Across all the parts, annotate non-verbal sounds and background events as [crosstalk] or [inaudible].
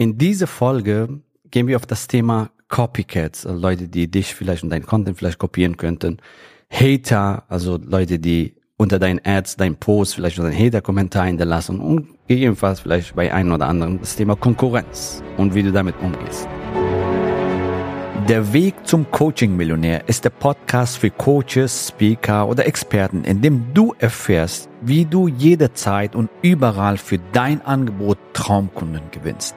In dieser Folge gehen wir auf das Thema Copycats, also Leute, die dich vielleicht und dein Content vielleicht kopieren könnten. Hater, also Leute, die unter deinen Ads, dein Post vielleicht einen Hater-Kommentar hinterlassen und gegebenenfalls vielleicht bei einem oder anderen das Thema Konkurrenz und wie du damit umgehst. Der Weg zum Coaching-Millionär ist der Podcast für Coaches, Speaker oder Experten, in dem du erfährst, wie du jederzeit und überall für dein Angebot Traumkunden gewinnst.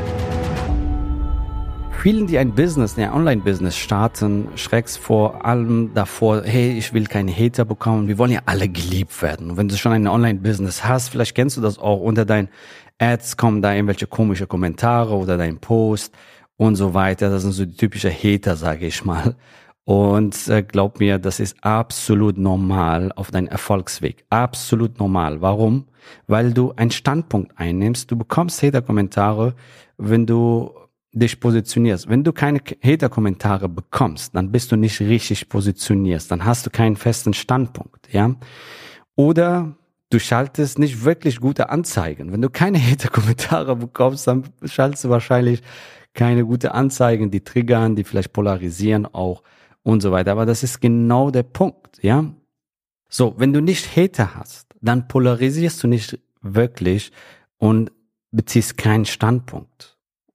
Vielen, die ein Business, ein Online-Business starten, schrecks vor allem davor, hey, ich will keine Hater bekommen. Wir wollen ja alle geliebt werden. Und wenn du schon ein Online-Business hast, vielleicht kennst du das auch, unter deinen Ads kommen da irgendwelche komische Kommentare oder dein Post und so weiter. Das sind so die typische Hater, sage ich mal. Und äh, glaub mir, das ist absolut normal auf deinem Erfolgsweg. Absolut normal. Warum? Weil du einen Standpunkt einnimmst. Du bekommst Hater-Kommentare, wenn du dich positionierst. Wenn du keine Hater-Kommentare bekommst, dann bist du nicht richtig positioniert. Dann hast du keinen festen Standpunkt, ja. Oder du schaltest nicht wirklich gute Anzeigen. Wenn du keine [laughs] Hater-Kommentare bekommst, dann schaltest du wahrscheinlich keine gute Anzeigen, die triggern, die vielleicht polarisieren auch und so weiter. Aber das ist genau der Punkt, ja. So, wenn du nicht Hater hast, dann polarisierst du nicht wirklich und beziehst keinen Standpunkt.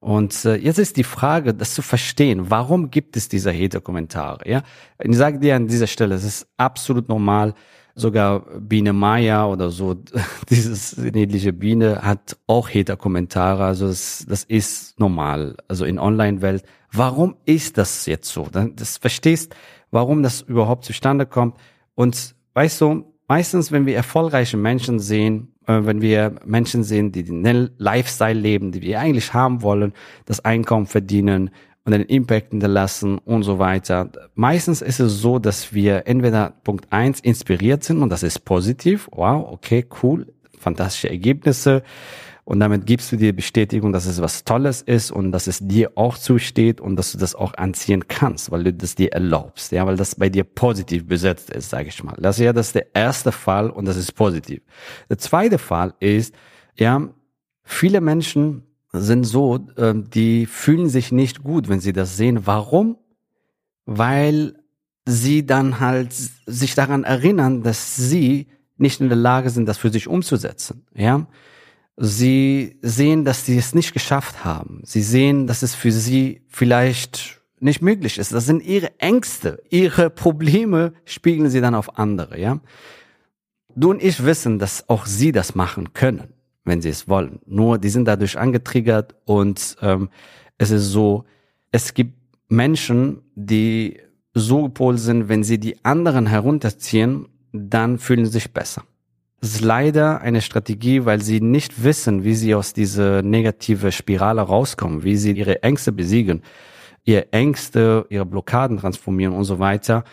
Und äh, jetzt ist die Frage, das zu verstehen, warum gibt es diese Hater-Kommentare? Ja, ich sage dir an dieser Stelle, es ist absolut normal. Sogar Biene Maya oder so, [laughs] dieses niedliche Biene hat auch Hater-Kommentare. Also das, das ist normal. Also in Online-Welt. Warum ist das jetzt so? Das verstehst, warum das überhaupt zustande kommt. Und weißt du, meistens, wenn wir erfolgreiche Menschen sehen, wenn wir Menschen sehen, die den Lifestyle leben, die wir eigentlich haben wollen, das Einkommen verdienen und einen Impact hinterlassen und so weiter. Meistens ist es so, dass wir entweder Punkt eins inspiriert sind und das ist positiv. Wow, okay, cool, fantastische Ergebnisse. Und damit gibst du dir Bestätigung, dass es was Tolles ist und dass es dir auch zusteht und dass du das auch anziehen kannst, weil du das dir erlaubst, ja, weil das bei dir positiv besetzt ist, sage ich mal. Das ist ja das ist der erste Fall und das ist positiv. Der zweite Fall ist, ja, viele Menschen sind so, äh, die fühlen sich nicht gut, wenn sie das sehen. Warum? Weil sie dann halt sich daran erinnern, dass sie nicht in der Lage sind, das für sich umzusetzen, ja. Sie sehen, dass sie es nicht geschafft haben. Sie sehen, dass es für sie vielleicht nicht möglich ist. Das sind ihre Ängste, ihre Probleme spiegeln sie dann auf andere, ja. Du und ich wissen, dass auch sie das machen können, wenn sie es wollen. Nur die sind dadurch angetriggert und ähm, es ist so, es gibt Menschen, die so gepolt sind, wenn sie die anderen herunterziehen, dann fühlen sie sich besser. Das ist leider eine Strategie, weil sie nicht wissen, wie sie aus dieser negative Spirale rauskommen, wie sie ihre Ängste besiegen, ihre Ängste, ihre Blockaden transformieren und so weiter.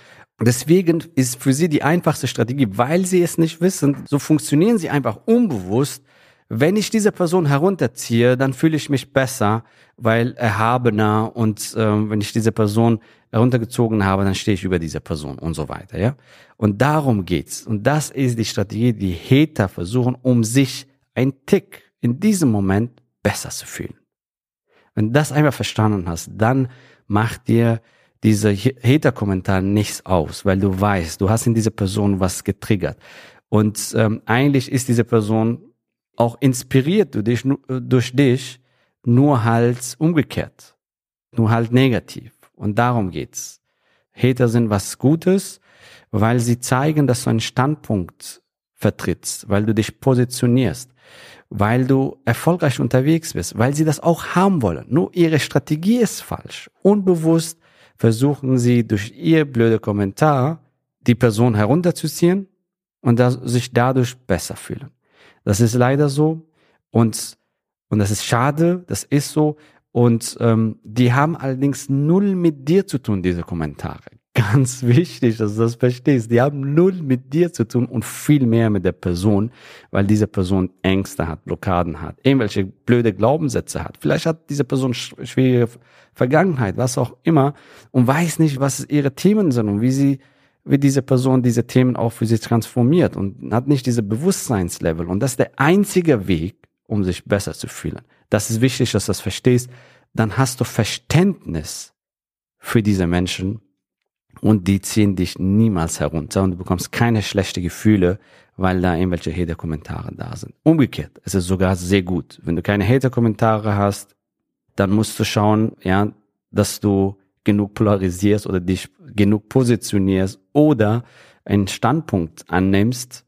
Deswegen ist für sie die einfachste Strategie, weil sie es nicht wissen, so funktionieren sie einfach unbewusst. Wenn ich diese Person herunterziehe, dann fühle ich mich besser, weil erhabener und äh, wenn ich diese Person heruntergezogen habe, dann stehe ich über diese Person und so weiter, ja. Und darum geht's. Und das ist die Strategie, die Hater versuchen, um sich ein Tick in diesem Moment besser zu fühlen. Wenn du das einmal verstanden hast, dann macht dir diese Hater-Kommentar nichts aus, weil du weißt, du hast in dieser Person was getriggert. Und ähm, eigentlich ist diese Person auch inspiriert durch dich, durch dich, nur halt umgekehrt, nur halt negativ. Und darum geht's. Hater sind was Gutes, weil sie zeigen, dass du einen Standpunkt vertrittst, weil du dich positionierst, weil du erfolgreich unterwegs bist, weil sie das auch haben wollen. Nur ihre Strategie ist falsch. Unbewusst versuchen sie durch ihr blöde Kommentar die Person herunterzuziehen und sich dadurch besser fühlen. Das ist leider so und, und das ist schade, das ist so Und ähm, die haben allerdings null mit dir zu tun, diese Kommentare. [laughs] Ganz wichtig, dass du das verstehst. Die haben null mit dir zu tun und viel mehr mit der Person, weil diese Person Ängste hat, Blockaden hat, irgendwelche blöde Glaubenssätze hat. Vielleicht hat diese Person schwierige Vergangenheit, was auch immer, und weiß nicht, was ihre Themen sind und wie sie wie diese Person diese Themen auch für sich transformiert und hat nicht diese Bewusstseinslevel. Und das ist der einzige Weg, um sich besser zu fühlen. Das ist wichtig, dass du das verstehst. Dann hast du Verständnis für diese Menschen und die ziehen dich niemals herunter und du bekommst keine schlechte Gefühle, weil da irgendwelche Hater-Kommentare da sind. Umgekehrt, es ist sogar sehr gut. Wenn du keine Hater-Kommentare hast, dann musst du schauen, ja, dass du genug polarisierst oder dich genug positionierst oder einen Standpunkt annimmst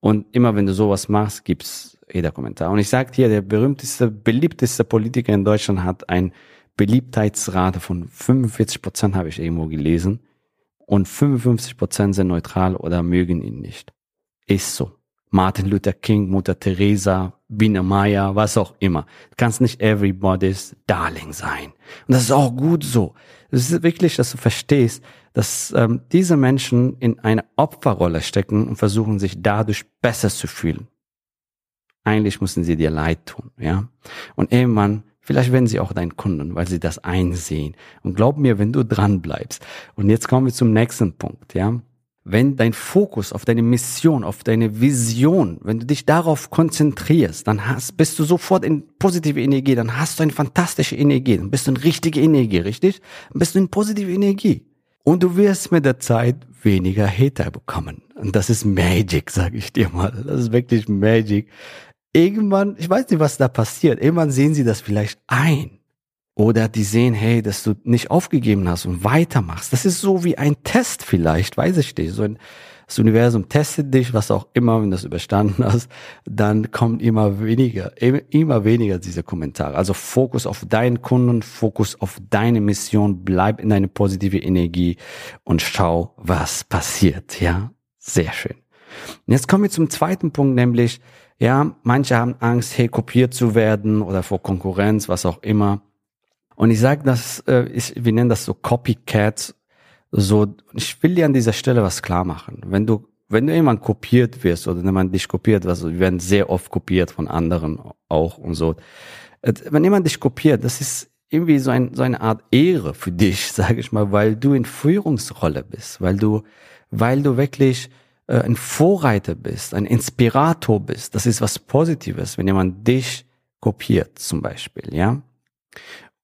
und immer wenn du sowas machst, gibt's jeder Kommentar. Und ich sage hier, der berühmteste, beliebteste Politiker in Deutschland hat ein Beliebtheitsrate von 45 Prozent, habe ich irgendwo gelesen. Und 55 Prozent sind neutral oder mögen ihn nicht. Ist so. Martin Luther King, Mutter Teresa, Biene Maya, was auch immer. Du kannst nicht everybody's Darling sein. Und das ist auch gut so. Es ist wirklich, dass du verstehst, dass ähm, diese Menschen in eine Opferrolle stecken und versuchen, sich dadurch besser zu fühlen. Eigentlich müssen sie dir leid tun, ja. Und irgendwann, vielleicht werden sie auch dein Kunden, weil sie das einsehen. Und glaub mir, wenn du dran bleibst. Und jetzt kommen wir zum nächsten Punkt, ja wenn dein Fokus auf deine Mission, auf deine Vision, wenn du dich darauf konzentrierst, dann hast, bist du sofort in positive Energie, dann hast du eine fantastische Energie, dann bist du in richtige Energie, richtig? Dann bist du in positive Energie. Und du wirst mit der Zeit weniger Hater bekommen. Und das ist Magic, sage ich dir mal. Das ist wirklich Magic. Irgendwann, ich weiß nicht, was da passiert. Irgendwann sehen sie das vielleicht ein. Oder die sehen, hey, dass du nicht aufgegeben hast und weitermachst. Das ist so wie ein Test vielleicht, weiß ich nicht. So ein, das Universum testet dich, was auch immer, wenn du das überstanden hast, dann kommt immer weniger, immer weniger diese Kommentare. Also Fokus auf deinen Kunden, Fokus auf deine Mission, bleib in deine positive Energie und schau, was passiert. Ja, sehr schön. Und jetzt kommen wir zum zweiten Punkt, nämlich, ja, manche haben Angst, hey, kopiert zu werden oder vor Konkurrenz, was auch immer. Und ich sage das, äh, ich, wir nennen das so Copycats. So, ich will dir an dieser Stelle was klar machen. Wenn du, wenn du jemand kopiert wirst oder jemand dich kopiert, also wir werden sehr oft kopiert von anderen auch und so. Wenn jemand dich kopiert, das ist irgendwie so, ein, so eine Art Ehre für dich, [laughs] sage ich mal, weil du in Führungsrolle bist, weil du, weil du wirklich äh, ein Vorreiter bist, ein Inspirator bist. Das ist was Positives, wenn jemand dich kopiert, zum Beispiel, ja.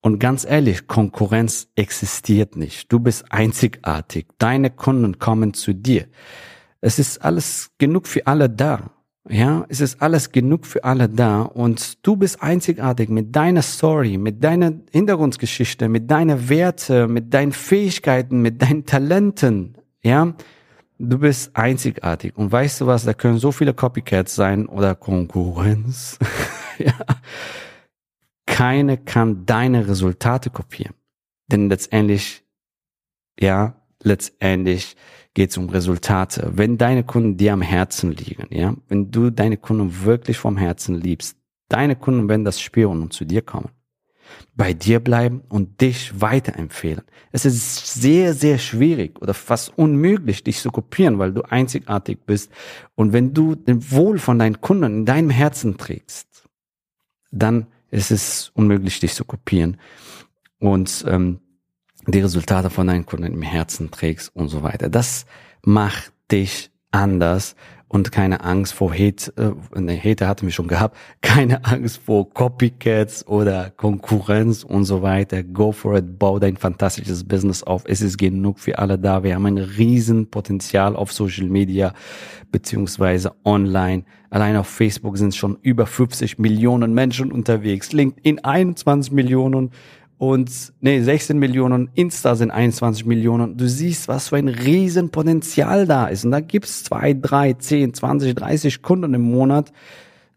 Und ganz ehrlich, Konkurrenz existiert nicht. Du bist einzigartig. Deine Kunden kommen zu dir. Es ist alles genug für alle da. Ja, es ist alles genug für alle da und du bist einzigartig mit deiner Story, mit deiner Hintergrundgeschichte, mit deinen Werte, mit deinen Fähigkeiten, mit deinen Talenten. Ja, du bist einzigartig und weißt du was? Da können so viele Copycats sein oder Konkurrenz. [laughs] ja, keine kann deine Resultate kopieren. Denn letztendlich, ja, letztendlich geht es um Resultate. Wenn deine Kunden dir am Herzen liegen, ja, wenn du deine Kunden wirklich vom Herzen liebst, deine Kunden werden das spüren und zu dir kommen. Bei dir bleiben und dich weiterempfehlen. Es ist sehr, sehr schwierig oder fast unmöglich, dich zu kopieren, weil du einzigartig bist. Und wenn du den Wohl von deinen Kunden in deinem Herzen trägst, dann es ist unmöglich, dich zu kopieren und ähm, die Resultate von deinen Kunden im Herzen trägst und so weiter. Das macht dich anders und keine Angst vor Hate, äh, ne, Hate hatten wir schon gehabt, [laughs] keine Angst vor Copycats oder Konkurrenz und so weiter. Go for it, bau dein fantastisches Business auf. Es ist genug für alle da. Wir haben ein riesen Potenzial auf Social Media beziehungsweise online. Allein auf Facebook sind schon über 50 Millionen Menschen unterwegs. LinkedIn 21 Millionen und nee, 16 Millionen, Insta sind 21 Millionen. Du siehst, was für ein Riesenpotenzial da ist. Und da gibt's zwei, drei, zehn, 20, 30 Kunden im Monat,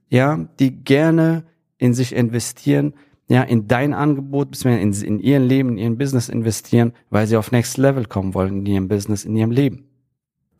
ja, die gerne in sich investieren, ja, in dein Angebot, beziehungsweise in, in ihren Leben, in ihren Business investieren, weil sie auf Next Level kommen wollen in ihrem Business, in ihrem Leben.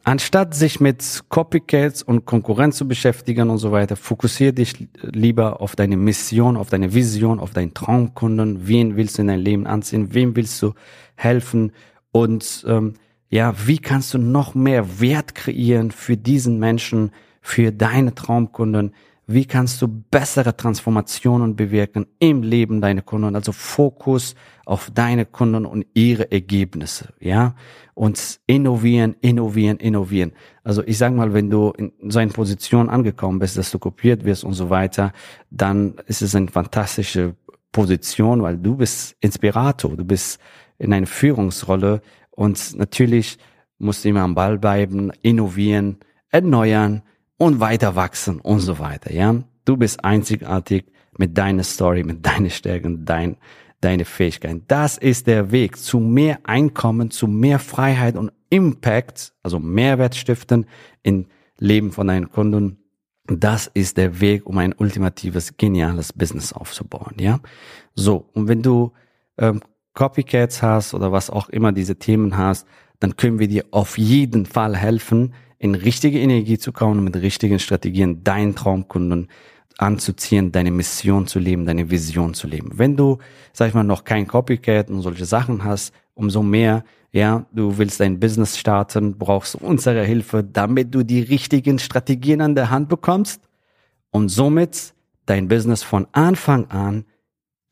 Anstatt sich mit Copycats und Konkurrenz zu beschäftigen und so weiter, fokussiere dich lieber auf deine Mission, auf deine Vision, auf deinen Traumkunden. Wen willst du in dein Leben anziehen? Wem willst du helfen? Und ähm, ja, wie kannst du noch mehr Wert kreieren für diesen Menschen, für deine Traumkunden? Wie kannst du bessere Transformationen bewirken im Leben deiner Kunden? Also Fokus auf deine Kunden und ihre Ergebnisse, ja? Und innovieren, innovieren, innovieren. Also ich sage mal, wenn du in so einer Position angekommen bist, dass du kopiert wirst und so weiter, dann ist es eine fantastische Position, weil du bist Inspirator, du bist in einer Führungsrolle und natürlich musst du immer am Ball bleiben, innovieren, erneuern, und weiter wachsen und so weiter, ja. Du bist einzigartig mit deiner Story, mit deinen Stärken, dein, deine Fähigkeiten. Das ist der Weg zu mehr Einkommen, zu mehr Freiheit und Impact, also Mehrwert stiften im Leben von deinen Kunden. Das ist der Weg, um ein ultimatives, geniales Business aufzubauen, ja. So. Und wenn du ähm, Copycats hast oder was auch immer diese Themen hast, dann können wir dir auf jeden Fall helfen, in richtige Energie zu kommen mit richtigen Strategien deinen Traumkunden anzuziehen, deine Mission zu leben, deine Vision zu leben. Wenn du, sag ich mal, noch kein Copycat und solche Sachen hast, umso mehr, ja, du willst dein Business starten, brauchst unsere Hilfe, damit du die richtigen Strategien an der Hand bekommst und somit dein Business von Anfang an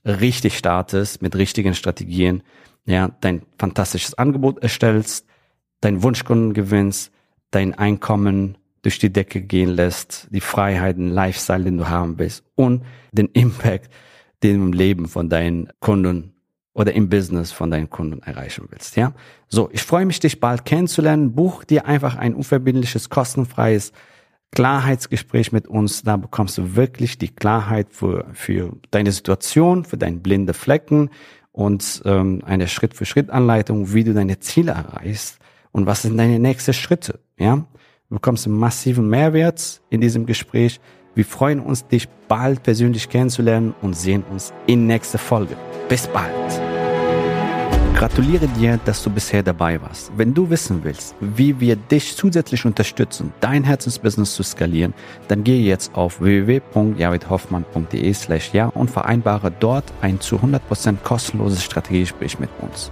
richtig startest mit richtigen Strategien, ja, dein fantastisches Angebot erstellst, deinen Wunschkunden gewinnst, dein Einkommen durch die Decke gehen lässt, die Freiheiten, Lifestyle, den du haben willst und den Impact, den du im Leben von deinen Kunden oder im Business von deinen Kunden erreichen willst, ja? So, ich freue mich, dich bald kennenzulernen. Buch dir einfach ein unverbindliches, kostenfreies Klarheitsgespräch mit uns. Da bekommst du wirklich die Klarheit für, für deine Situation, für deine blinde Flecken und ähm, eine Schritt-für-Schritt-Anleitung, wie du deine Ziele erreichst und was sind deine nächsten Schritte. Ja, du bekommst einen massiven Mehrwert in diesem Gespräch. Wir freuen uns, dich bald persönlich kennenzulernen und sehen uns in nächster Folge. Bis bald. Gratuliere dir, dass du bisher dabei warst. Wenn du wissen willst, wie wir dich zusätzlich unterstützen, dein Herzensbusiness zu skalieren, dann gehe jetzt auf www.javidhoffmann.de slash ja und vereinbare dort ein zu 100% kostenloses Strategiegespräch mit uns.